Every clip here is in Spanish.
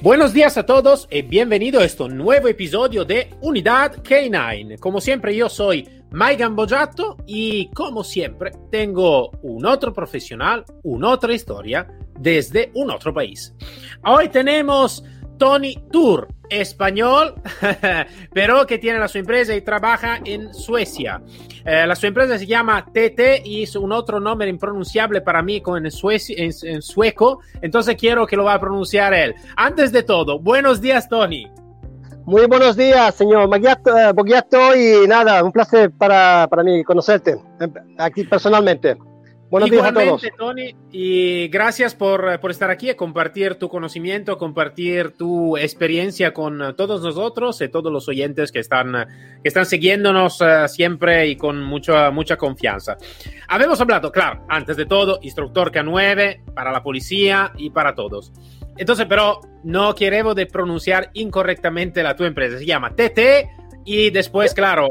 Buenos días a todos y bienvenido a este nuevo episodio de Unidad K9. Como siempre yo soy Mike Gambojato y como siempre tengo un otro profesional, una otra historia desde un otro país. Hoy tenemos Tony Tour, español, pero que tiene la su empresa y trabaja en Suecia. Eh, la su empresa se llama TT y es un otro nombre impronunciable para mí con en, en, sueco, entonces quiero que lo va a pronunciar él. Antes de todo, buenos días, Tony. Muy buenos días, señor Bogiato, y nada, un placer para, para mí conocerte eh, aquí personalmente. Buenos días a todos. Tony, y gracias por, por, estar aquí, compartir tu conocimiento, compartir tu experiencia con todos nosotros y todos los oyentes que están, que están siguiéndonos uh, siempre y con mucha, mucha confianza. Habemos hablado, claro, antes de todo, instructor K9 para la policía y para todos. Entonces, pero no quiero de pronunciar incorrectamente la tu empresa. Se llama TT y después, claro,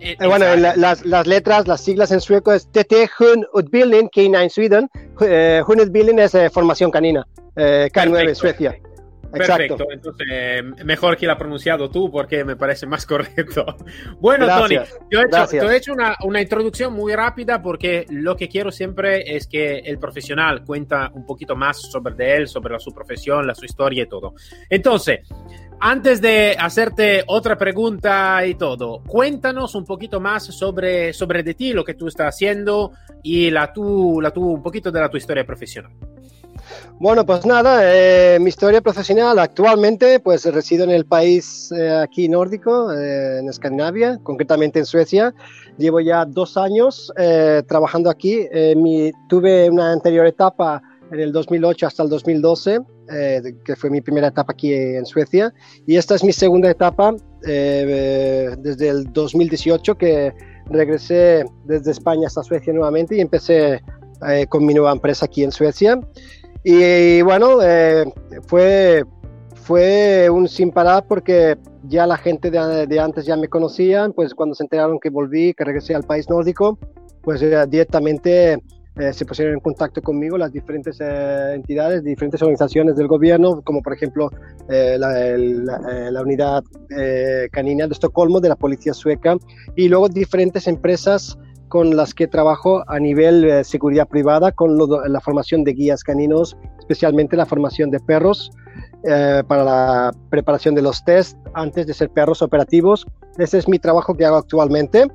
eh, eh, bueno, las, las, letras, las siglas en sueco es TT Hun Utbildning, K9 Sweden. Eh, Hun Utbildning es formación canina, K9 Suecia. Perfecto, entonces mejor que la pronunciado tú porque me parece más correcto. Bueno, Tony, yo he hecho, te he hecho una, una, introducción muy rápida porque lo que quiero siempre es que el profesional cuenta un poquito más sobre de él, sobre la, su profesión, la, su historia y todo. Entonces, antes de hacerte otra pregunta y todo, cuéntanos un poquito más sobre, sobre de ti, lo que tú estás haciendo y la tu, la tu, un poquito de la tu historia profesional. Bueno, pues nada, eh, mi historia profesional actualmente, pues resido en el país eh, aquí nórdico, eh, en Escandinavia, concretamente en Suecia. Llevo ya dos años trabajando aquí. Mi, tuve una anterior etapa en el 2008 hasta el 2012, que fue mi primera etapa aquí en Suecia. Y esta es mi segunda etapa desde el 2018, que regresé desde España hasta Suecia nuevamente y empecé con mi nueva empresa aquí en Suecia. Y bueno, eh, fue, fue un sin parar porque ya la gente de, antes ya me conocían, pues cuando se enteraron que volví, que regresé al país nórdico, pues eh, directamente eh, se pusieron en contacto conmigo las diferentes entidades, diferentes organizaciones del gobierno, como por ejemplo la, la, unidad canina de Estocolmo, de la policía sueca, y luego diferentes empresas con las que trabajo a nivel de seguridad privada, con la formación de guías caninos, especialmente la formación de perros eh, para la preparación de los test antes de ser perros operativos. Ese es mi trabajo que hago actualmente.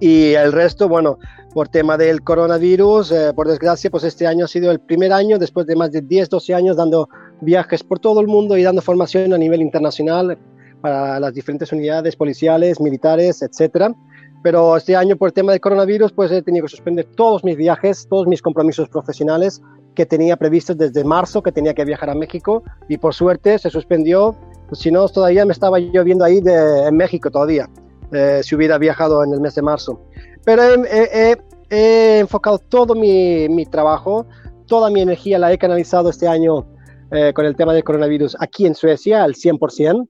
Y el resto, bueno, por tema del coronavirus, eh, por desgracia, pues este año ha sido el primer año, después de más de 10, 12 años dando viajes por todo el mundo y dando formación a nivel internacional para las diferentes unidades policiales, militares, etcétera pero este año por el tema del coronavirus pues he tenido que suspender todos mis viajes, todos mis compromisos profesionales que tenía previstos desde marzo, que tenía que viajar a México y por suerte se suspendió, si no todavía me estaba yo viendo ahí de, en México todavía, eh, si hubiera viajado en el mes de marzo. Pero he, enfocado todo mi, mi, trabajo, toda mi energía la he canalizado este año eh, con el tema del coronavirus aquí en Suecia al 100%.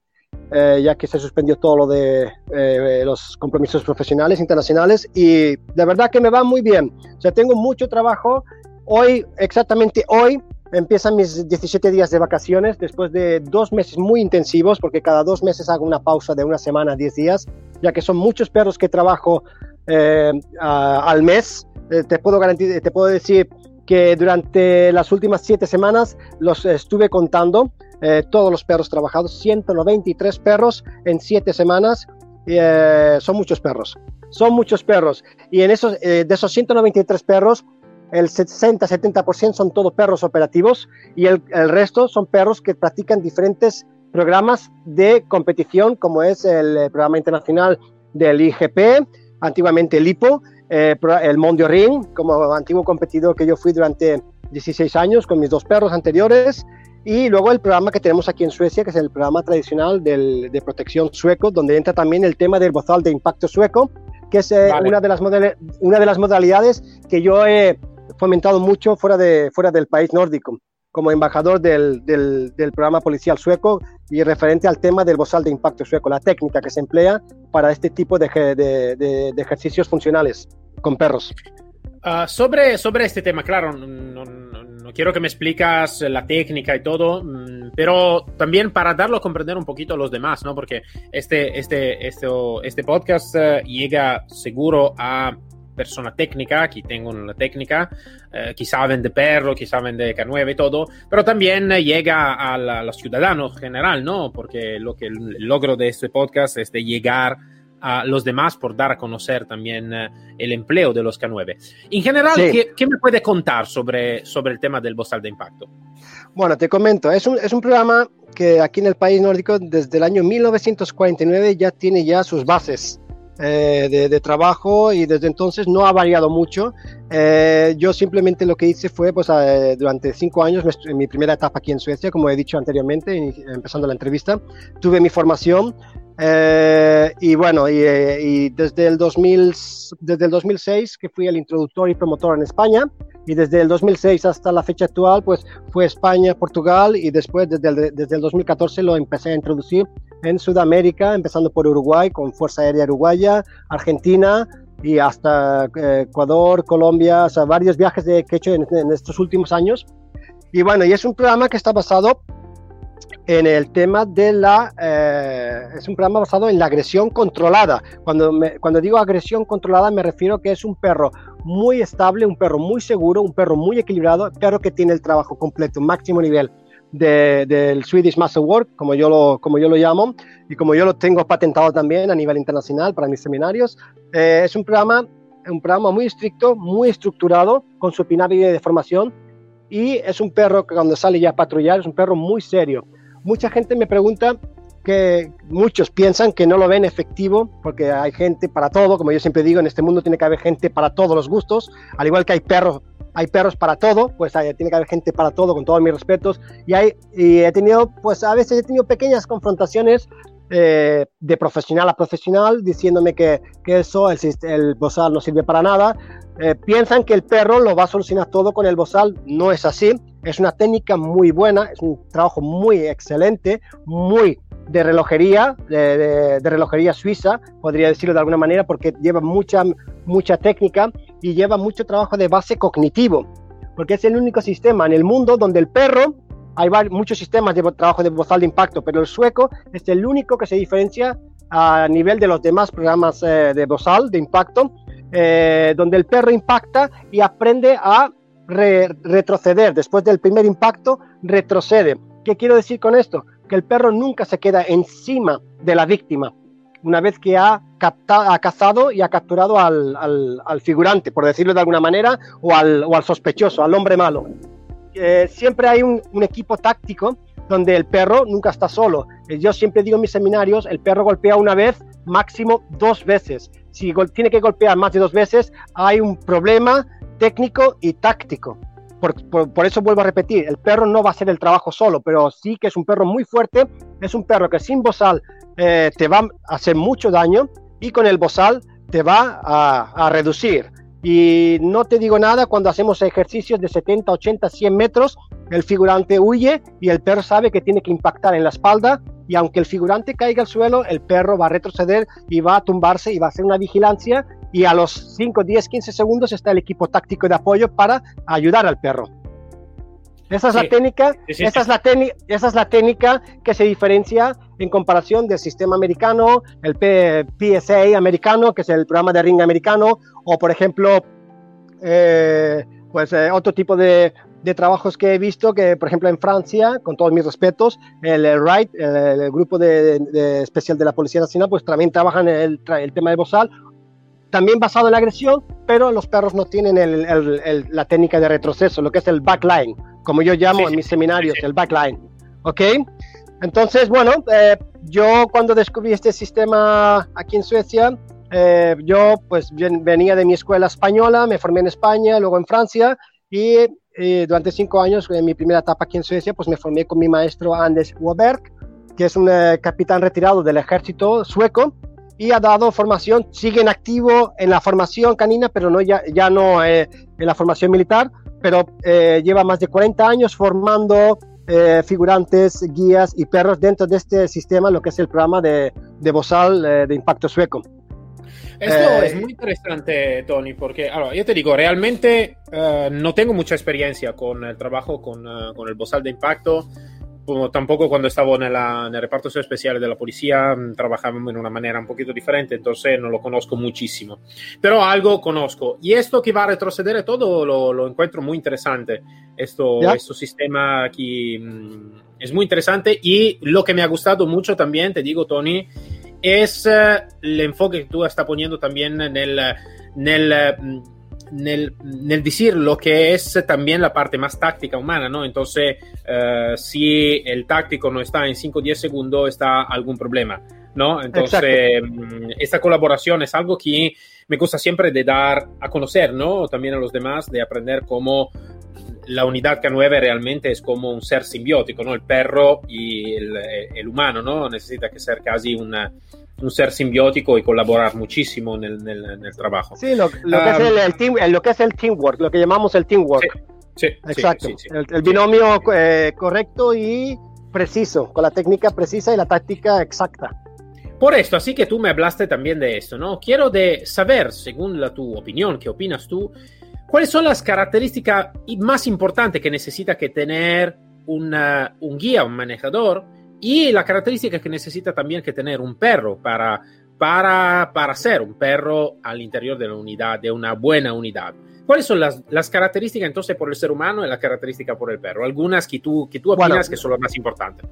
Eh, ya que se suspendió todo lo de eh, los compromisos profesionales internacionales y de verdad que me va muy bien. O sea, tengo mucho trabajo. Hoy, exactamente hoy, empiezan mis 17 días de vacaciones después de dos meses muy intensivos, porque cada dos meses hago una pausa de una semana, 10 días, ya que son muchos perros que trabajo eh, al mes. te, puedo te puedo decir que durante las últimas siete semanas los estuve contando eh, todos los perros trabajados, 193 perros en 7 semanas, eh, son muchos perros, son muchos perros. Y en esos, eh, de esos 193 perros, el 60-70% son todos perros operativos y el, el, resto son perros que practican diferentes programas de competición, como es el programa internacional del IGP, antiguamente el IPO, el Mondio Ring, como antiguo competidor que yo fui durante 16 años con mis dos perros anteriores, Y luego el programa que tenemos aquí en Suecia, que es el programa tradicional del, de protección sueco, donde entra también el tema del bozal de impacto sueco, que es eh, una, de las una de las modalidades que yo he fomentado mucho fuera, de, fuera del país nórdico, como embajador del, del, del programa policial sueco y referente al tema del bozal de impacto sueco, la técnica que se emplea para este tipo de, de, de ejercicios funcionales con perros. Uh, sobre, sobre este tema, claro, no, no, no, quiero que me explicas la técnica y todo, mm, pero también para darlo a comprender un poquito a los demás, ¿no? Porque este, este, este, este podcast uh, llega seguro a persona técnica, aquí tengo una técnica, eh, que saben de perro, que saben de K9 y todo, pero también llega a, la, a los ciudadanos general, ¿no? Porque lo que el logro de este podcast es de llegar a los demás por dar a conocer también eh, el empleo de los K9. En general, sí. ¿qué, ¿qué, me puede contar sobre, sobre el tema del bozal de impacto? Bueno, te comento, es un, es un programa que aquí en el país nórdico desde el año 1949 ya tiene ya sus bases. Eh, de, de, trabajo y desde entonces no ha variado mucho. Eh, yo simplemente lo que hice fue, pues, eh, durante cinco años, en mi primera etapa aquí en Suecia, como he dicho anteriormente, empezando la entrevista, tuve mi formación eh, y bueno, y, eh, y, desde, el 2000, desde el 2006 que fui el introductor y promotor en España, y desde el 2006 hasta la fecha actual, pues fue España, Portugal, y después desde el, desde el 2014 lo empecé a introducir en Sudamérica, empezando por Uruguay, con Fuerza Aérea Uruguaya, Argentina, y hasta eh, Ecuador, Colombia, o sea, varios viajes de, que he hecho en, en estos últimos años. Y bueno, y es un programa que está basado en el tema de la... Eh, es un programa basado en la agresión controlada. Cuando, me, cuando digo agresión controlada me refiero que es un perro muy estable, un perro muy seguro, un perro muy equilibrado, perro que tiene el trabajo completo, máximo nivel de, del Swedish Muscle Work, como yo, lo, como yo lo llamo, y como yo lo tengo patentado también a nivel internacional para mis seminarios. Eh, es un programa, un programa muy estricto, muy estructurado, con su pirámide de formación, y es un perro que cuando sale ya a patrullar es un perro muy serio mucha gente me pregunta que muchos piensan que no lo ven efectivo porque hay gente para todo, como yo siempre digo, en este mundo tiene que haber gente para todos los gustos, al igual que hay perros, hay perros para todo, pues hay, tiene que haber gente para todo, con todos mis respetos, y, he tenido, pues a veces he tenido pequeñas confrontaciones eh, de profesional a profesional diciéndome que, que eso, el, el bozal no sirve para nada, eh, piensan que el perro lo va a solucionar todo con el bozal, no es así, es una técnica muy buena, es un trabajo muy excelente, muy de relojería, de, relojería suiza, podría decirlo de alguna manera, porque lleva mucha, mucha técnica y lleva mucho trabajo de base cognitivo, porque es el único sistema en el mundo donde el perro, hay muchos sistemas de trabajo de bozal de impacto, pero el sueco es el único que se diferencia a nivel de los demás programas eh, de bozal de impacto, eh, donde el perro impacta y aprende a re retroceder. Después del primer impacto, retrocede. ¿Qué quiero decir con esto? Que el perro nunca se queda encima de la víctima una vez que ha, captado, ha cazado y ha capturado al, al, figurante, por decirlo de alguna manera, o al, o al sospechoso, al hombre malo. Eh, siempre hay un, un equipo táctico donde el perro nunca está solo. Eh, yo siempre digo en mis seminarios, el perro golpea una vez, máximo dos veces. Si tiene que golpear más de dos veces, hay un problema técnico y táctico. Por, eso vuelvo a repetir, el perro no va a hacer el trabajo solo, pero sí que es un perro muy fuerte, es un perro que sin bozal eh, te va a hacer mucho daño y con el bozal te va a reducir. Y no te digo nada cuando hacemos ejercicios de 70, 80, 100 metros, el figurante huye y el perro sabe que tiene que impactar en la espalda y aunque el figurante caiga al suelo, el perro va a retroceder y va a tumbarse y va a hacer una vigilancia y a los 5, 10, 15 segundos está el equipo táctico de apoyo para ayudar al perro. Esa es sí, la técnica, sí, sí, esa, Es la esa es la técnica que se diferencia en comparación del sistema americano, el P PSA americano, que es el programa de ring americano, o por ejemplo, eh, pues eh, otro tipo de, de, trabajos que he visto, que por ejemplo en Francia, con todos mis respetos, el, el RIGHT, el, el, grupo de, de, especial de la Policía Nacional, pues también trabajan el, el tema de bozal, también basado en la agresión, pero los perros no tienen la técnica de retroceso, lo que es el backline como yo llamo sí, en mis seminarios, sí, el backline. ¿Ok? Entonces, bueno, eh, yo cuando descubrí este sistema aquí en Suecia, eh, yo pues venía de mi escuela española, me formé en España, luego en Francia, y eh, durante cinco años, en mi primera etapa aquí en Suecia, pues me formé con mi maestro Anders Waberg, que es un eh, capitán retirado del ejército sueco y ha dado formación, sigue en activo en la formación canina, pero no ya, ya no en la formación militar, pero lleva más de 40 años formando figurantes, guías y perros dentro de este sistema, lo que es el programa de, de Bozal de impacto sueco. Esto es muy interesante, Tony, porque ahora, yo te digo, realmente no tengo mucha experiencia con el trabajo con, con el bozal de impacto. Tampoco cuando estaba en, el reparto especial de la policía trabajábamos en una manera un poquito diferente, entonces no lo conozco muchísimo. Pero algo conozco. Y esto que va a retroceder todo lo, lo encuentro muy interesante. Esto, este sistema aquí es muy interesante y lo que me ha gustado mucho también, te digo, Tony, es eh, el enfoque que tú estás poniendo también en el, en el, decir lo que es también la parte más táctica humana, ¿no? Entonces, eh, si el táctico no está en 5 o 10 segundos, está algún problema, ¿no? Entonces, mm, esta colaboración es algo que me gusta siempre de dar a conocer, ¿no? También a los demás, de aprender cómo la unidad K9 realmente es como un ser simbiótico, ¿no? El perro y el, el humano, ¿no? Necesita que ser casi una, un ser simbiótico y colaborar muchísimo en el, en el, trabajo. Sí, lo, lo, que es el, el team, lo, que es el, teamwork, lo que llamamos el teamwork. Sí, exacto. Sí, el, binomio eh, correcto y preciso, con la técnica precisa y la táctica exacta. Por esto, así que tú me hablaste también de esto, ¿no? Quiero de saber, según la, tu opinión, qué opinas tú, ¿Cuáles son las características más importantes que necesita que tener una, un guía, un manejador? Y la característica que necesita también que tener un perro para, para, para ser un perro al interior de la unidad, de una buena unidad. ¿Cuáles son las, las, características entonces por el ser humano y las características por el perro? Algunas que tú, que tú opinas que son las más importantes.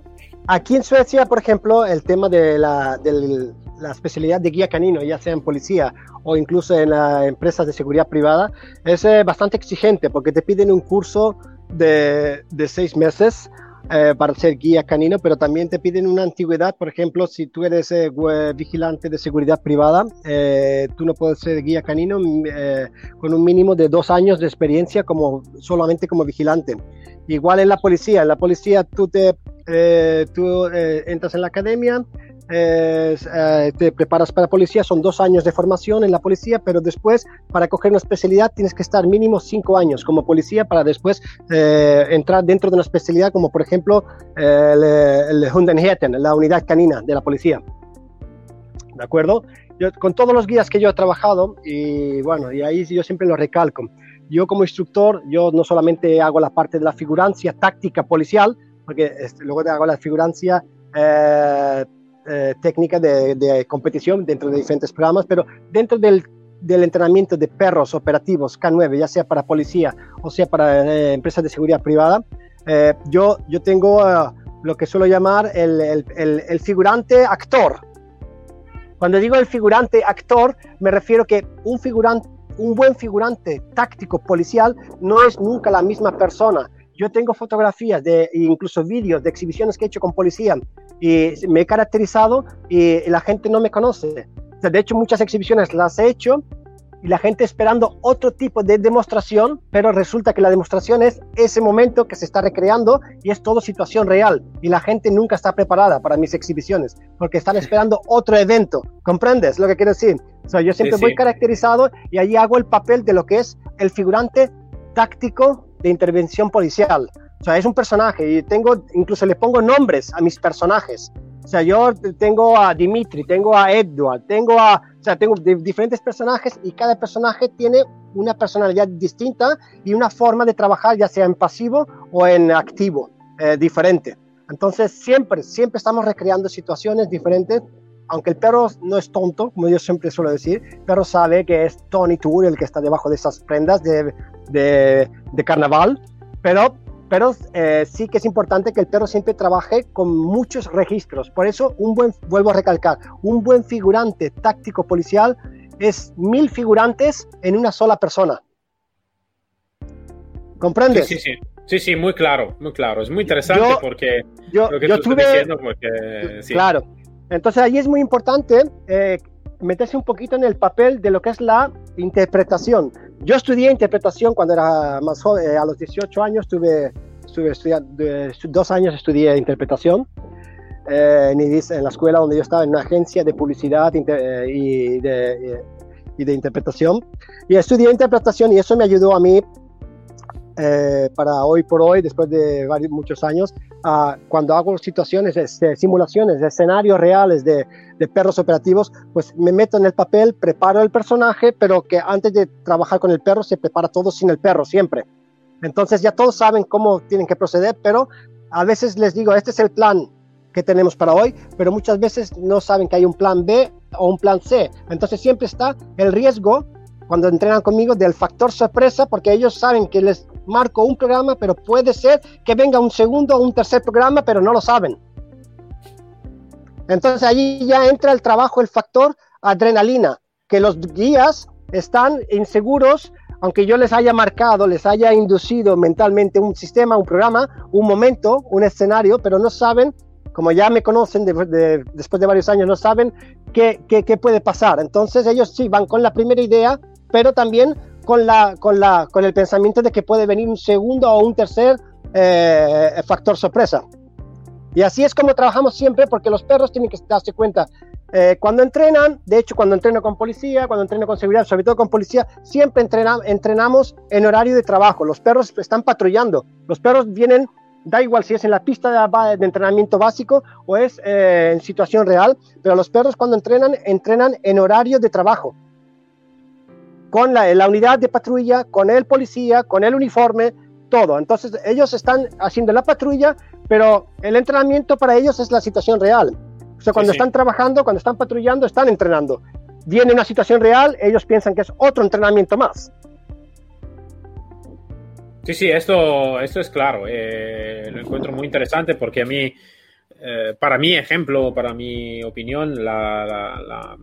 Aquí en Suecia, por ejemplo, el tema de la, del, la especialidad de guía canino, ya sea en policía o incluso en las empresas de seguridad privada, es eh, bastante exigente porque te piden un curso de, de seis meses eh, para ser guía canino, pero también te piden una antigüedad. Por ejemplo, si tú eres eh, vigilante de seguridad privada, tú no puedes ser guía canino mm, con un mínimo de dos años de experiencia como solamente como vigilante. Igual en la policía, en la policía tú te tú entras en la academia, eh, te preparas para policía, son dos años de formación en la policía, pero después para coger una especialidad tienes que estar mínimo cinco años como policía para después eh, entrar dentro de una especialidad como por ejemplo el, el Hundenheten, la unidad canina de la policía. ¿De acuerdo? Yo, con todos los guías que yo he trabajado, y bueno, y ahí yo siempre lo recalco, yo como instructor, yo no solamente hago la parte de la figurancia táctica policial, porque este, luego hago la figurancia eh, eh, técnica de, competición dentro de diferentes programas, pero dentro del, entrenamiento de perros operativos K9, ya sea para policía o sea para eh, empresas de seguridad privada, eh, yo, yo tengo lo que suelo llamar el, el, el, figurante actor. Cuando digo el figurante actor, me refiero que un figurante un buen figurante táctico policial no es nunca la misma persona. Yo tengo fotografías de incluso vídeos de exhibiciones que he hecho con policía y me he caracterizado y la gente no me conoce. de hecho, muchas exhibiciones las he hecho y la gente esperando otro tipo de demostración, pero resulta que la demostración es ese momento que se está recreando y es todo situación real. Y la gente nunca está preparada para mis exhibiciones porque están esperando otro evento. ¿Comprendes lo que quiero decir? O yo siempre voy caracterizado y ahí hago el papel de lo que es el figurante táctico de intervención policial. O sea, es un personaje y tengo, incluso le pongo nombres a mis personajes. O sea, yo tengo a Dimitri, tengo a Edward, tengo a, o sea, tengo diferentes personajes y cada personaje tiene una personalidad distinta y una forma de trabajar, ya sea en pasivo o en activo, eh, diferente. Entonces, siempre, siempre estamos recreando situaciones diferentes. Aunque el perro no es tonto, como yo siempre suelo decir, el perro sabe que es Tony Tour el que está debajo de esas prendas de, de, de carnaval, pero pero eh, sí que es importante que el perro siempre trabaje con muchos registros. Por eso, un buen, vuelvo a recalcar, un buen figurante táctico policial es mil figurantes en una sola persona. ¿Comprendes? Sí, sí, sí. Sí, muy claro, muy claro. Es muy interesante porque yo, lo que tú tuve, diciendo porque, Claro. Entonces ahí es muy importante eh, meterse un poquito en el papel de lo que es la interpretación. yo estudié interpretación cuando era más joven, a los 18 años tuve, estuve estudiando, dos años estudié interpretación eh, en, la escuela donde yo estaba, en una agencia de publicidad eh, y, de, y, de, interpretación. Y estudié interpretación y eso me ayudó a mí eh, para hoy por hoy, después de varios, muchos años, cuando hago situaciones, de, simulaciones, escenarios reales de, de, perros operativos, pues me meto en el papel, preparo el personaje, pero que antes de trabajar con el perro se prepara todo sin el perro, siempre. Entonces ya todos saben cómo tienen que proceder, pero a veces les digo, este es el plan que tenemos para hoy, pero muchas veces no saben que hay un plan B o un plan C. Entonces siempre está el riesgo cuando entrenan conmigo del factor sorpresa, porque ellos saben que les marco un programa, pero puede ser que venga un segundo o un tercer programa, pero no lo saben. Entonces allí ya entra el trabajo, el factor adrenalina, que los guías están inseguros, aunque yo les haya marcado, les haya inducido mentalmente un sistema, un programa, un momento, un escenario, pero no saben como ya me conocen después de varios años, no saben qué, qué, puede pasar. Entonces ellos sí van con la primera idea, pero también con, la, con, la, con el pensamiento de que puede venir un segundo o un tercer eh, factor sorpresa. Y así es como trabajamos siempre, porque los perros tienen que darse cuenta. Eh, cuando entrenan, de hecho, cuando entreno con policía, cuando entreno con seguridad, sobre todo con policía, siempre entrenamos en horario de trabajo. Los perros están patrullando. Los perros vienen da igual si es en la pista de, entrenamiento básico o es eh, en situación real, pero los perros cuando entrenan, entrenan en horario de trabajo. Con la, la, unidad de patrulla, con el policía, con el uniforme, todo. Entonces ellos están haciendo la patrulla, pero el entrenamiento para ellos es la situación real. O sea, cuando están trabajando, cuando están patrullando, están entrenando. Viene una situación real, ellos piensan que es otro entrenamiento más. Sí, sí, esto, esto es claro. Eh, lo encuentro muy interesante porque a mí, eh, para mi ejemplo, para mi opinión, la, la,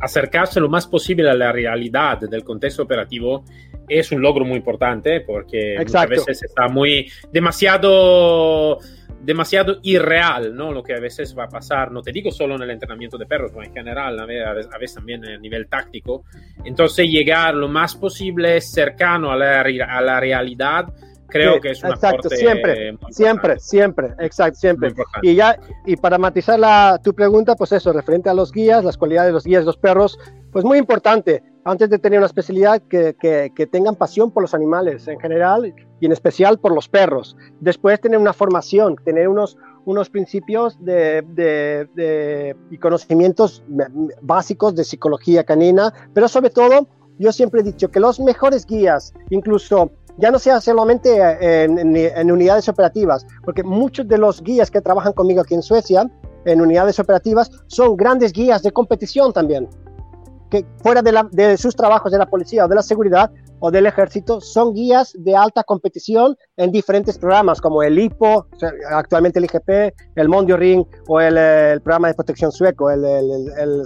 acercarse lo más posible a la realidad del contexto operativo es un logro muy importante porque muchas veces está muy demasiado demasiado irreal, ¿no? Lo que a veces va a pasar, no te digo solo en el entrenamiento de perros, sino en general, a veces, también a nivel táctico. Entonces, llegar lo más posible cercano a la, a la realidad, creo que es una Exacto, siempre, siempre, siempre, exacto, siempre. Y ya, y para matizar la, tu pregunta, pues eso, referente a los guías, las cualidades de los guías, de los perros, pues muy importante, antes de tener una especialidad, que, que, tengan pasión por los animales en general y en especial por los perros. Después tener una formación, tener unos, unos principios de, de, y conocimientos básicos de psicología canina, pero sobre todo, yo siempre he dicho que los mejores guías, incluso ya no sea solamente en, en, unidades operativas, porque muchos de los guías que trabajan conmigo aquí en Suecia, en unidades operativas, son grandes guías de competición también que fuera de, sus trabajos de la policía o de la seguridad o del ejército son guías de alta competición en diferentes programas como el IPO, actualmente el IGP, el Mondio Ring o el, programa de protección sueco, el, el, el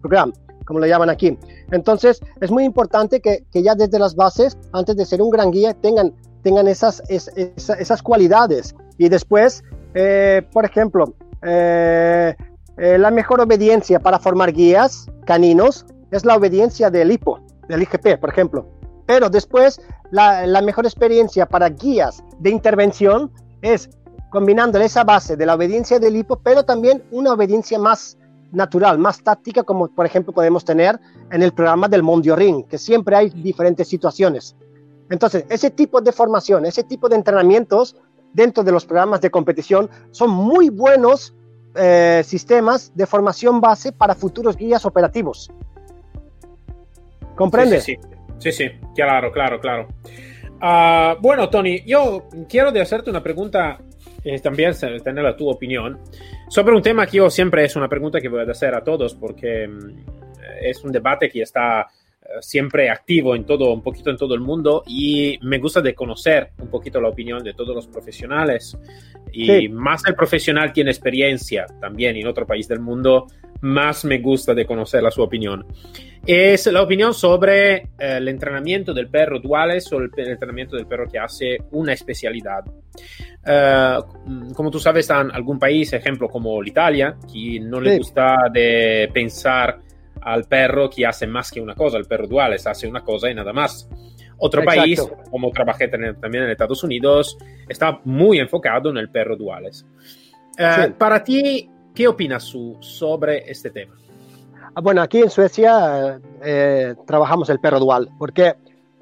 Program, como lo llaman aquí. Entonces es muy importante que, ya desde las bases, antes de ser un gran guía, tengan, tengan esas, esas, cualidades. Y después, eh, por ejemplo, eh, eh, la mejor obediencia para formar guías caninos es la obediencia del IPO, del IGP, por ejemplo. Pero después, la, mejor experiencia para guías de intervención es combinando esa base de la obediencia del IPO, pero también una obediencia más natural, más táctica, como por ejemplo podemos tener en el programa del Mondio Ring, que siempre hay diferentes situaciones. Entonces, ese tipo de formación, ese tipo de entrenamientos dentro de los programas de competición son muy buenos eh, sistemas de formación base para futuros guías operativos. ¿Comprende? Sí, sí, sí, claro, claro, claro. Ah, bueno, Tony, yo quiero de hacerte una pregunta, eh, también tener la tu opinión, sobre un tema que yo siempre es una pregunta que voy a hacer a todos porque mm, es un debate que está eh, siempre activo en todo, un poquito en todo el mundo y me gusta de conocer un poquito la opinión de todos los profesionales y más el profesional tiene experiencia también en otro país del mundo, más me gusta de conocer la su opinión. Es la opinión sobre eh, el entrenamiento del perro duales o el, entrenamiento del perro que hace una especialidad. Eh, como tú sabes, en algún país, ejemplo como Italia, que no le gusta de pensar al perro que hace más que una cosa, el perro duales hace una cosa y nada más. Otro país, como trabajé también en Estados Unidos, está muy enfocado en el perro duales. Eh, para ti, ¿qué opinas sobre este tema? Ah, bueno, aquí en Suecia eh, trabajamos el perro dual, porque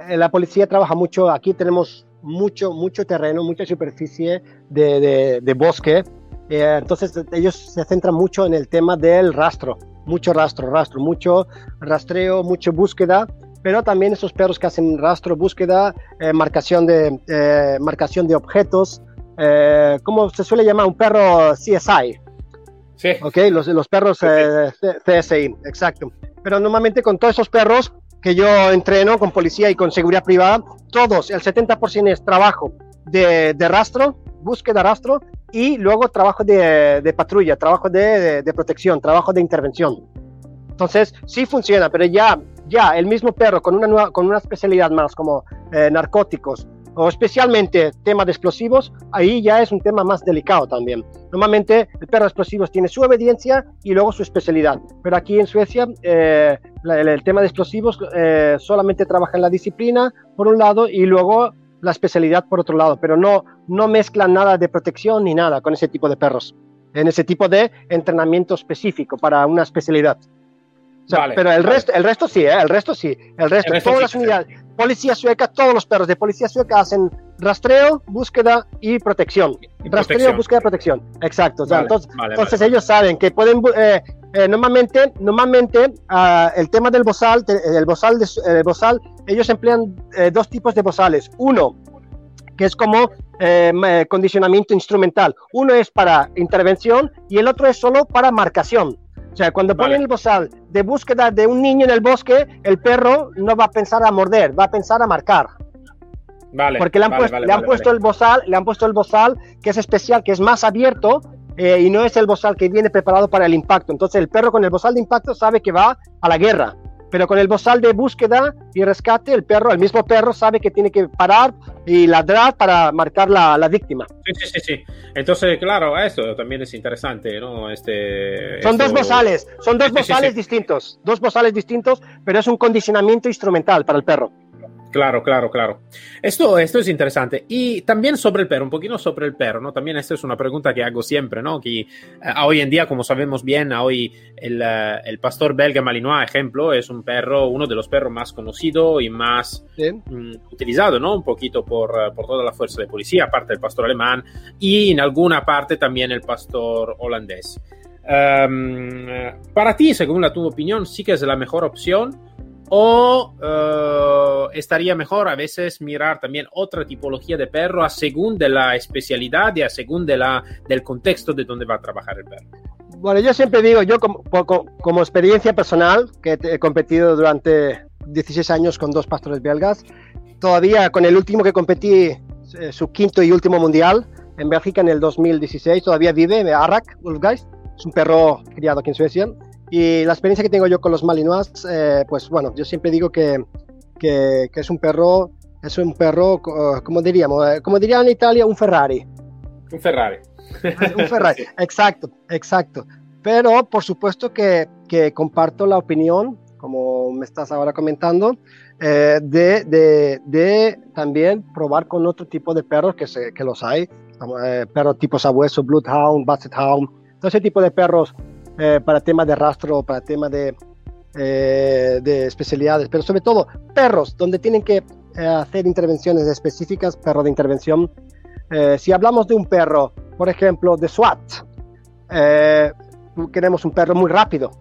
eh, la policía trabaja mucho, aquí tenemos mucho, mucho terreno, mucha superficie de, bosque, entonces ellos se centran mucho en el tema del rastro, mucho rastro, rastro, mucho rastreo, mucha búsqueda, pero también esos perros que hacen rastro, búsqueda, eh, marcación, de, eh, marcación de objetos, eh, ¿cómo se suele llamar? Un perro CSI. Sí. Ok, los, los perros CSI, exacto. Pero normalmente con todos esos perros que yo entreno con policía y con seguridad privada, todos, el 70% es trabajo de, de rastro, búsqueda rastro, y luego trabajo de, de patrulla, trabajo de, de, protección, trabajo de intervención. Entonces, sí funciona, pero ya ya el mismo perro con una, nueva, con una especialidad más como eh, narcóticos o especialmente tema de explosivos, ahí ya es un tema más delicado también. Normalmente el perro de explosivos tiene su obediencia y luego su especialidad, pero aquí en Suecia eh, el, tema de explosivos eh, solamente trabaja en la disciplina por un lado y luego la especialidad por otro lado, pero no, no mezclan nada de protección ni nada con ese tipo de perros, en ese tipo de entrenamiento específico para una especialidad pero el resto, el resto sí, ¿eh? el resto sí, el resto, todas las unidades, policía sueca, todos los perros de policía sueca hacen rastreo, búsqueda y protección. rastreo, búsqueda, protección. Exacto. entonces, ellos saben que pueden, eh, eh, normalmente, normalmente uh, el tema del bozal, el bozal, de, bozal ellos emplean dos tipos de bozales. Uno, que es como condicionamiento instrumental. Uno es para intervención y el otro es solo para marcación. O sea, cuando ponen el bozal de búsqueda de un niño en el bosque, el perro no va a pensar a morder, va a pensar a marcar. Vale. Porque le han, puesto, le han puesto el bozal, le han puesto el bozal que es especial, que es más abierto eh, y no es el bozal que viene preparado para el impacto. Entonces el perro con el bozal de impacto sabe que va a la guerra pero con el bozal de búsqueda y rescate, el perro, el mismo perro sabe que tiene que parar y ladrar para marcar la, la víctima. Sí, sí, sí, sí. Entonces, claro, eso también es interesante, ¿no? Este, son dos bozales, son dos bozales distintos, dos bozales distintos, pero es un condicionamiento instrumental para el perro. Claro, claro, claro. Esto, esto es interesante. Y también sobre el perro, un poquito sobre el perro, ¿no? También esta es una pregunta que hago siempre, ¿no? Que eh, hoy en día, como sabemos bien, hoy el, eh, el, pastor belga Malinois, ejemplo, es un perro, uno de los perros más conocidos y más mm, utilizado, ¿no? Un poquito por, eh, por toda la fuerza de policía, aparte del pastor alemán y en alguna parte también el pastor holandés. Em, para ti, según la tu opinión, sí que es la mejor opción o eh, estaría mejor a veces mirar también otra tipología de perro a según de la especialidad y a según de la, del contexto de donde va a trabajar el perro. Bueno, yo siempre digo, yo como, como, experiencia personal, que he competido durante 16 años con dos pastores belgas, todavía con el último que competí, eh, su quinto y último mundial en Bélgica en el 2016, todavía vive, Arrak Wolfgeist, es un perro criado aquí en Suecia, y la experiencia que tengo yo con los Malinois, eh, pues bueno, yo siempre digo que, que, es un perro, es un perro, como diríamos, eh, como dirían en Italia, un Ferrari. Un Ferrari. un Ferrari, exacto, exacto. Pero por supuesto que, que, comparto la opinión, como me estás ahora comentando, eh, de, de, de, también probar con otro tipo de perros que, se, que los hay, perros tipo sabueso, Bloodhound, Basset Hound, todo ese tipo de perros eh, para temas de rastro, para temas de, eh, de especialidades, pero sobre todo perros, donde tienen que eh, hacer intervenciones específicas, perro de intervención. si hablamos de un perro, por ejemplo, de SWAT, queremos un perro muy rápido,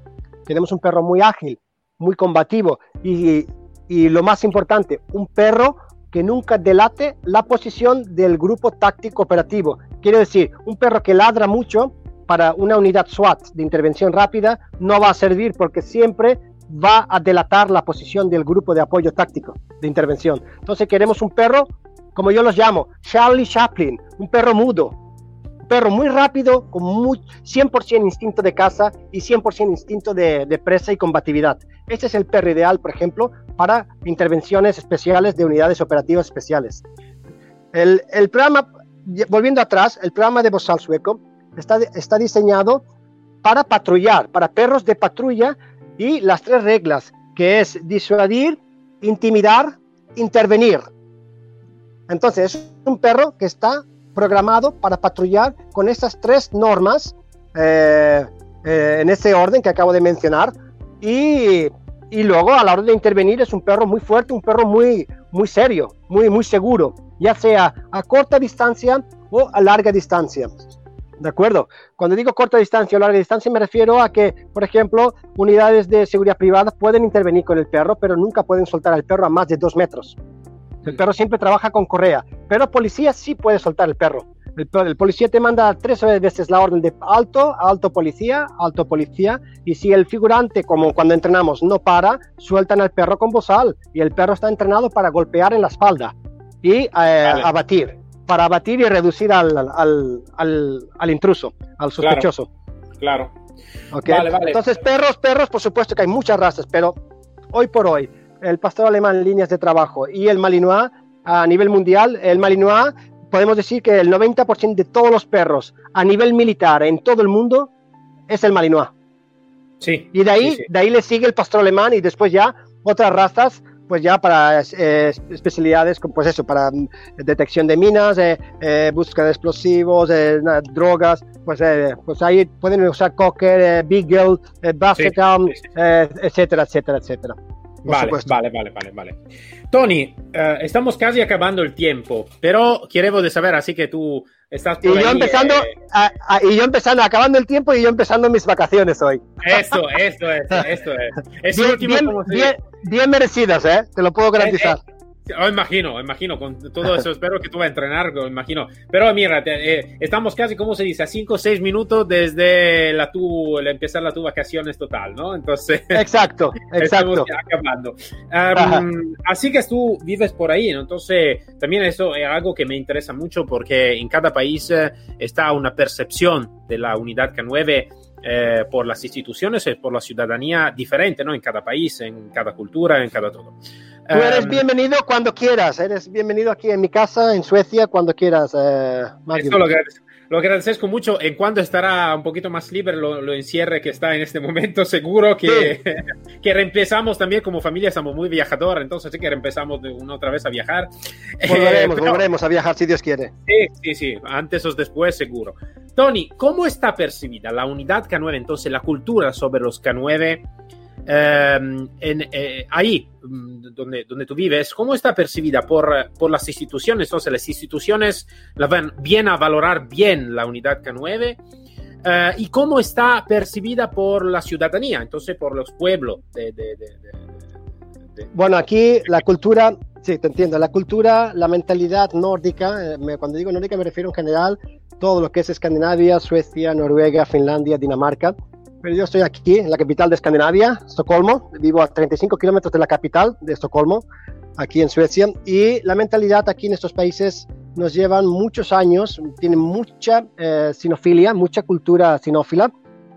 queremos un perro muy ágil, muy combativo y, y lo más importante, un perro que nunca delate la posición del grupo táctico operativo. Quiere decir, un perro que ladra mucho para una unidad SWAT de intervención rápida no va a servir porque siempre va a delatar la posición del grupo de apoyo táctico de intervención. Entonces queremos un perro, como yo los llamo, Charlie Chaplin, un perro mudo, un perro muy rápido, con muy, 100% instinto de caza y 100% instinto de, presa y combatividad. Este es el perro ideal, por ejemplo, para intervenciones especiales de unidades operativas especiales. El, el programa, volviendo atrás, el programa de Bosal sueco está, diseñado para patrullar, para perros de patrulla y las tres reglas, que es disuadir, intimidar, intervenir. Entonces, es un perro que está programado para patrullar con estas tres normas eh, eh, en ese orden que acabo de mencionar. Y, y, luego a la hora de intervenir es un perro muy fuerte, un perro muy, muy serio, muy, muy seguro, ya sea a corta distancia o a larga distancia. ¿De acuerdo? Cuando digo corta distancia o larga distancia me refiero a que, por ejemplo, unidades de seguridad privada pueden intervenir con el perro, pero nunca pueden soltar al perro a más de dos metros. El perro siempre trabaja con correa, pero policía sí puede soltar el perro. El, policía te manda tres veces la orden de alto, alto policía, alto policía, y si el figurante, como cuando entrenamos, no para, sueltan al perro con bozal, y el perro está entrenado para golpear en la espalda y eh, abatir, para abatir y reducir al, al, al, intruso, al sospechoso. Claro. Vale, vale. Entonces, perros, perros, por supuesto que hay muchas razas, pero hoy por hoy, el pastor alemán en líneas de trabajo y el malinois a nivel mundial, el malinois, podemos decir que el 90% de todos los perros a nivel militar en todo el mundo es el malinois. Sí. Y de ahí, de ahí le sigue el pastor alemán y después ya otras razas, pues ya para eh, especialidades, pues eso, para mm, detección de minas, eh, eh, búsqueda de explosivos, drogas, pues, pues ahí pueden usar Cocker, Beagle, Basset etcétera, etcétera, etcétera. Vale, vale, vale, vale, vale. Tony, eh, estamos casi acabando el tiempo, pero quiero saber, así que tú estás por y yo empezando, eh. y yo empezando, acabando el tiempo y yo empezando mis vacaciones hoy. Eso, eso es, eso es. bien, bien, bien, merecidas, ¿eh? Te lo puedo eh, garantizar. Oh, imagino, imagino, con todo eso espero que tú vas a entrenar, imagino. Pero mira, eh, estamos casi, ¿cómo se dice? A 5 o 6 minutos desde la tu, el empezar la tu vacaciones total, ¿no? Entonces... Exacto, exacto. acabando. así que tú vives por ahí, ¿no? Entonces, también eso es algo que me interesa mucho porque en cada país eh, está una percepción de la unidad K9 eh, por las instituciones y por la ciudadanía diferente, ¿no? En cada país, en cada cultura, en cada todo. Tú eres em, bienvenido cuando quieras, eres bienvenido aquí en mi casa, en Suecia, cuando quieras. Eh, Esto lo, lo agradezco mucho. En cuando estará un poquito más libre lo, lo encierre que está en este momento, seguro que, que reempezamos también como familia, estamos muy viajadores, entonces sí que reempezamos de una otra vez a viajar. Volveremos, volveremos a viajar si Dios quiere. Sí, sí, sí, antes o después seguro. Tony, ¿cómo está percibida la unidad K9, entonces la cultura sobre los K9? Em, en, eh, ahí mm, donde, donde tú vives, ¿cómo está percibida por, por las instituciones? Entonces, las instituciones la van bien a valorar bien la unidad K9 eh, y cómo está percibida por la ciudadanía, entonces por los pueblos. De, bueno, aquí la cultura, sí, te entiendo, la cultura, la mentalidad nórdica, eh, cuando digo nórdica me refiero en general todo lo que es Escandinavia, Suecia, Noruega, Finlandia, Dinamarca pero yo estoy aquí, en la capital de Escandinavia, Estocolmo. Vivo a 35 kilómetros de la capital de Estocolmo, aquí en Suecia. Y la mentalidad aquí en estos países nos llevan muchos años, tienen mucha eh, sinofilia, mucha cultura sinófila.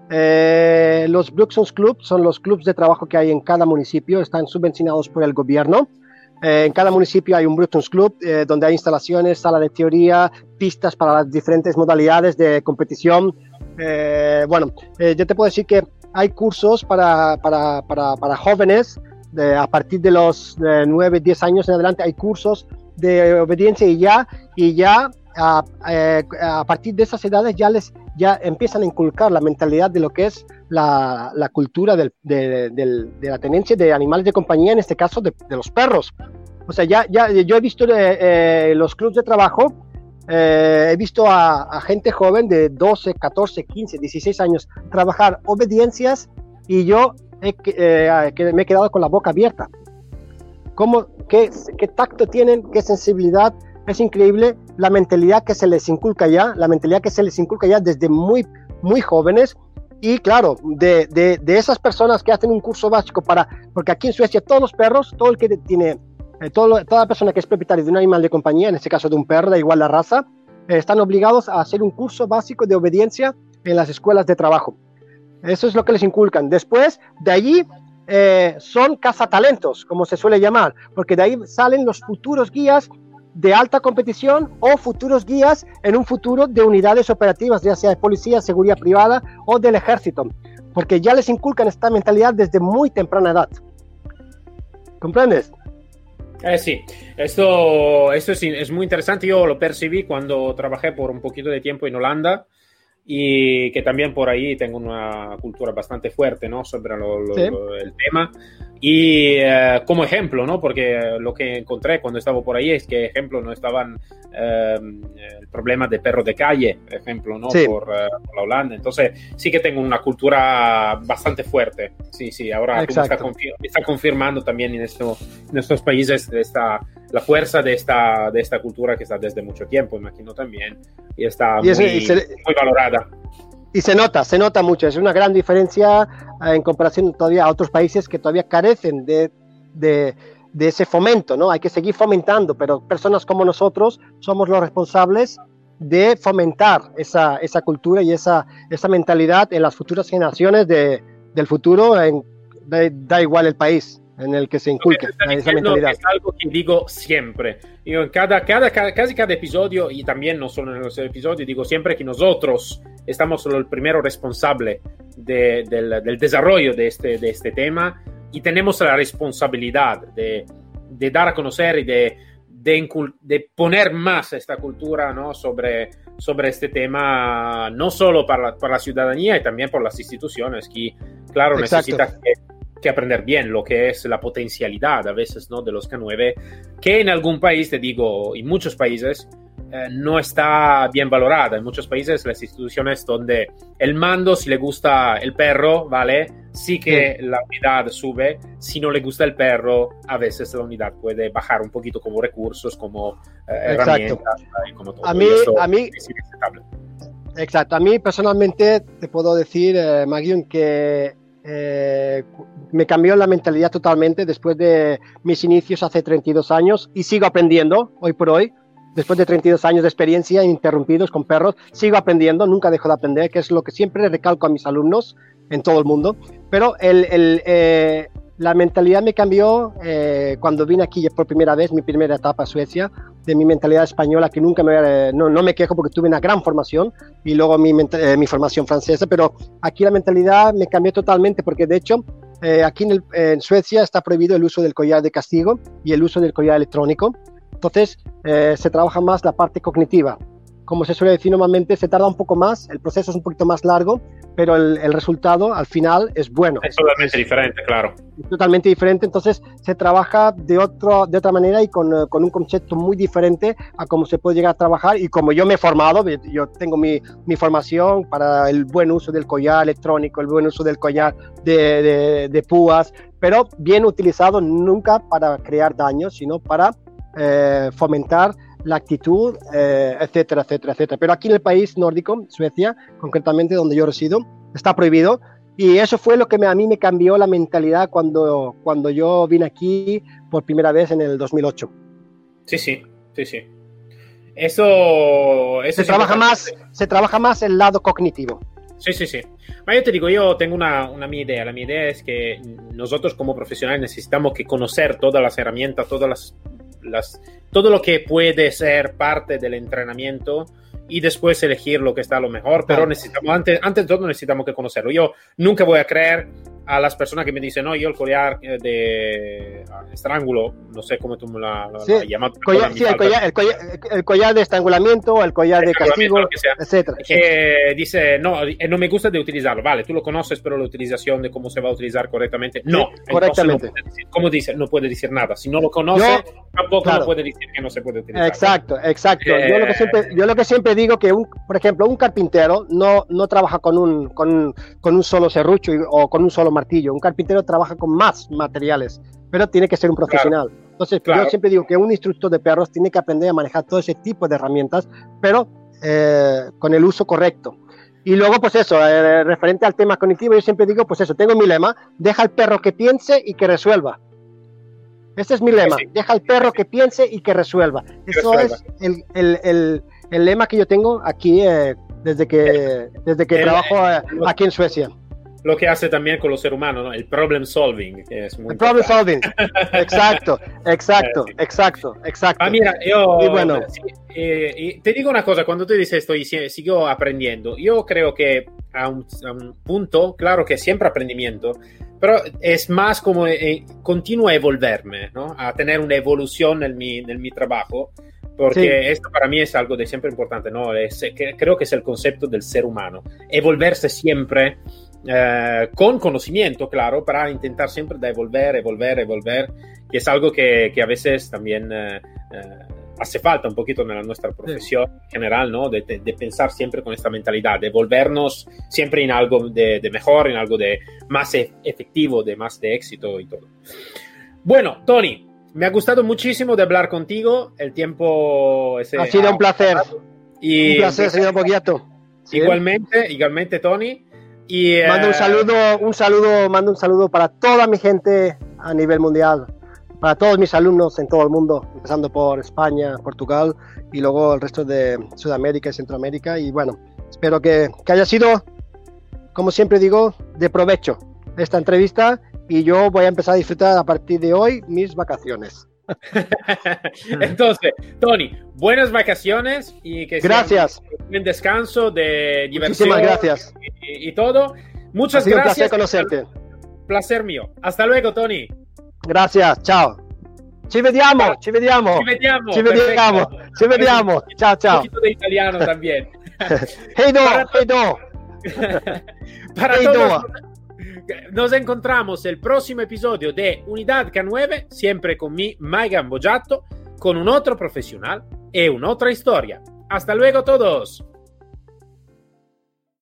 Eh, los Bruxons Club son los clubes de trabajo que hay en cada municipio, están subvencionados por el gobierno. Eh, en cada municipio hay un Bruxons Club donde hay instalaciones, sala de teoría, pistas para las diferentes modalidades de competición, eh, bueno, eh, yo te puedo decir que hay cursos para, para, para, para jóvenes, de, a partir de los 9, 10 años en adelante, hay cursos de obediencia y ya, y ya a, eh, a, partir de esas edades ya les ya empiezan a inculcar la mentalidad de lo que es la, la cultura del, de, de, de, la tenencia de animales de compañía, en este caso de, los perros. O sea, ya, ya yo he visto los clubes de trabajo eh, he visto a, gente joven de 12, 14, 15, 16 años trabajar obediencias y yo eh, me he quedado con la boca abierta. ¿Cómo, qué, qué, tacto tienen, qué sensibilidad. Es increíble la mentalidad que se les inculca ya, la mentalidad que se les inculca ya desde muy, muy jóvenes. Y claro, de, de, de esas personas que hacen un curso básico para, porque aquí en Suecia todos los perros, todo el que tiene eh, toda persona que es propietaria de un animal de compañía, en este caso de un perro, da igual raza, eh, están obligados a hacer un curso básico de obediencia en las escuelas de trabajo. Eso es lo que les inculcan. Después, de allí, eh, son cazatalentos, como se suele llamar, porque de ahí salen los futuros guías de alta competición o futuros guías en un futuro de unidades operativas, ya sea de policía, seguridad privada o del ejército. porque ya les inculcan esta mentalidad desde muy temprana edad. ¿Comprendes? Eh, sí, esto, esto es, es, muy interesante. Yo lo percibí cuando trabajé por un poquito de tiempo en Holanda y que también por ahí tengo una cultura bastante fuerte ¿no? sobre lo, lo, sí. lo, el tema. Y eh, como ejemplo, ¿no? porque lo que encontré cuando estaba por ahí es que, ejemplo, no estaban eh, el problema de perro de calle, ejemplo, ¿no? Sí. Por, uh, por, la Holanda. Entonces, sí que tengo una cultura bastante fuerte. Sí, sí, ahora me está, confir está, confirmando también en, esto, en estos países esta, la fuerza de esta, de esta cultura que está desde mucho tiempo, imagino también, y está y muy, y se, muy valorada. Y se nota, se nota mucho, es una gran diferencia eh, en comparación todavía a otros países que todavía carecen de, de, de, ese fomento, ¿no? Hay que seguir fomentando, pero personas como nosotros somos los responsables de fomentar esa, esa cultura y esa, esa mentalidad en las futuras generaciones de, del futuro, en, de, da igual el país en el que se inculque esa mentalidad. Es algo que digo siempre. Yo en cada, cada, cada, casi cada episodio, y también no solo en los episodios, digo siempre que nosotros estamos solo el primero responsable de, del, del, desarrollo de este, de este tema y tenemos la responsabilidad de, de dar a conocer y de, de, poner más esta cultura ¿no? sobre, sobre este tema, no solo para la, para la ciudadanía y también por las instituciones, que, claro, Exacto. necesita que que aprender bien lo que es la potencialidad a veces ¿no? de los K9, que en algún país, te digo, en muchos países, eh, no está bien valorada. En muchos países las instituciones donde el mando, si le gusta el perro, ¿vale? Sí que sí. la unidad sube. Si no le gusta el perro, a veces la unidad puede bajar un poquito como recursos, como eh, herramientas. Como todo. A mí, a mí, exacto. A mí personalmente te puedo decir, eh, Magion, que eh, me cambió la mentalidad totalmente después de mis inicios hace 32 años y sigo aprendiendo hoy por hoy. Después de 32 años de experiencia interrumpidos con perros, sigo aprendiendo, nunca dejo de aprender, que es lo que siempre recalco a mis alumnos en todo el mundo. Pero eh, la mentalidad me cambió eh, cuando vine aquí por primera vez, mi primera etapa a Suecia, de mi mentalidad española, que nunca me, no, no me quejo porque tuve una gran formación y luego mi, eh, mi, formación francesa, pero aquí la mentalidad me cambió totalmente porque de hecho eh, aquí en, Suecia está prohibido el uso del collar de castigo y el uso del collar electrónico. Entonces eh, se trabaja más la parte cognitiva como se suele decir normalmente, se tarda un poco más, el proceso es un poquito más largo, pero el, el resultado al final es bueno. Es totalmente es, diferente, claro. Es totalmente diferente, entonces se trabaja de, otro, de otra manera y con, con, un concepto muy diferente a cómo se puede llegar a trabajar y como yo me he formado, yo tengo mi, mi formación para el buen uso del collar electrónico, el buen uso del collar de, de, de púas, pero bien utilizado nunca para crear daño, sino para eh, fomentar la actitud, eh, etcétera, etcétera, etcétera. Pero aquí en el país nórdico, Suecia, concretamente donde yo resido, está prohibido. Y eso fue lo que me, a mí me cambió la mentalidad cuando, cuando yo vine aquí por primera vez en el 2008. Sí, sí, sí, sí. Eso, eso se, trabaja más, se trabaja más el lado cognitivo. Sí, sí, sí. Yo te digo, yo tengo una, una mi idea. La mi idea es que nosotros como profesionales necesitamos que conocer todas las herramientas, todas las las, todo lo que puede ser parte del entrenamiento y después elegir lo que está lo mejor, pero necesitamos, antes, antes de todo necesitamos que conocerlo. Yo nunca voy a creer a las personas que me dicen, no, yo el collar de estrangulo, no sé cómo tú me la, sí, la llamas. Collar, sí, el, collar, el, collar, el collar, de estrangulamiento, el collar de castigo, etcétera. Que dice, no, eh, no me gusta de utilizarlo. Vale, tú lo conoces, pero la utilización de cómo se va a utilizar correctamente, no. Correctamente. No puede decir, como dice, no puede decir nada. Si no lo conoce, yo, tampoco claro. no puede decir que no se puede utilizar. Exacto, exacto. Eh... Yo, lo que siempre, yo lo que siempre digo que, un, por ejemplo, un carpintero no, no trabaja con un, con, con un solo serrucho o con un solo martillo. Un carpintero trabaja con más materiales, pero tiene que ser un profesional. Claro. Entonces, claro. yo siempre digo que un instructor de perros tiene que aprender a manejar todo ese tipo de herramientas, pero eh, con el uso correcto. Y luego, pues eso, eh, referente al tema cognitivo, yo siempre digo, pues eso, tengo mi lema, deja al perro que piense y que resuelva. Ese es mi lema, sí. deja al perro que piense y que resuelva. Eso resuelva. es el, el, el, el, lema que yo tengo aquí eh, desde que, desde que trabajo aquí en Suecia lo que hace también con los seres humanos, ¿no? El problem solving, que es muy El problem solving, exacto, exacto, eh, sí. exacto, exacto. Ah, mira, yo, y bueno. Sí, eh, te digo una cosa, cuando tú dices esto y sigo aprendiendo, yo creo que a un, punto, claro que siempre aprendimiento, pero es más como eh, continuo a evolverme, ¿no? A tener una evolución en mi, en mi trabajo, porque esto para mí es algo de siempre importante, ¿no? Es, que, creo que es el concepto del ser humano, evolverse siempre eh, con conocimiento, claro, para intentar siempre de evolver, evolver, evolver, que es algo que, que a veces también eh, eh, hace falta un poquito en nuestra profesión en general, ¿no? De, de, pensar siempre con esta mentalidad, de volvernos siempre en algo de, de, mejor, en algo de más e, efectivo, de más de éxito y todo. Bueno, Tony, me ha gustado muchísimo de hablar contigo. El tiempo... Ese, ha sido un placer. Y, un placer, señor Boguiato. Igualmente, igualmente, Tony. Y, mando un eh, saludo, un saludo, mando un saludo para toda mi gente a nivel mundial, para todos mis alumnos en todo el mundo, empezando por España, Portugal y luego el resto de Sudamérica y Centroamérica. Y bueno, espero que, que haya sido, como siempre digo, de provecho esta entrevista y yo voy a empezar a disfrutar a partir de hoy mis vacaciones. Entonces, Tony, buenas vacaciones y que gracias. un buen descanso de diversión. Muchísimas gracias. Y, todo. Muchas gracias. Un placer conocerte. Placer mío. Hasta luego, Tony. Gracias, ciao. Ci vediamo, ci vediamo. Ci vediamo. Ci vediamo. Ci vediamo. Ciao, ciao. Un poquito de italiano también. hey do, hey do. Para hey todos. Nos encontramos el próximo episodio de Unidad K9, siempre con mi Maigan Bojato, con un otro profesional y una otra historia. Hasta luego todos.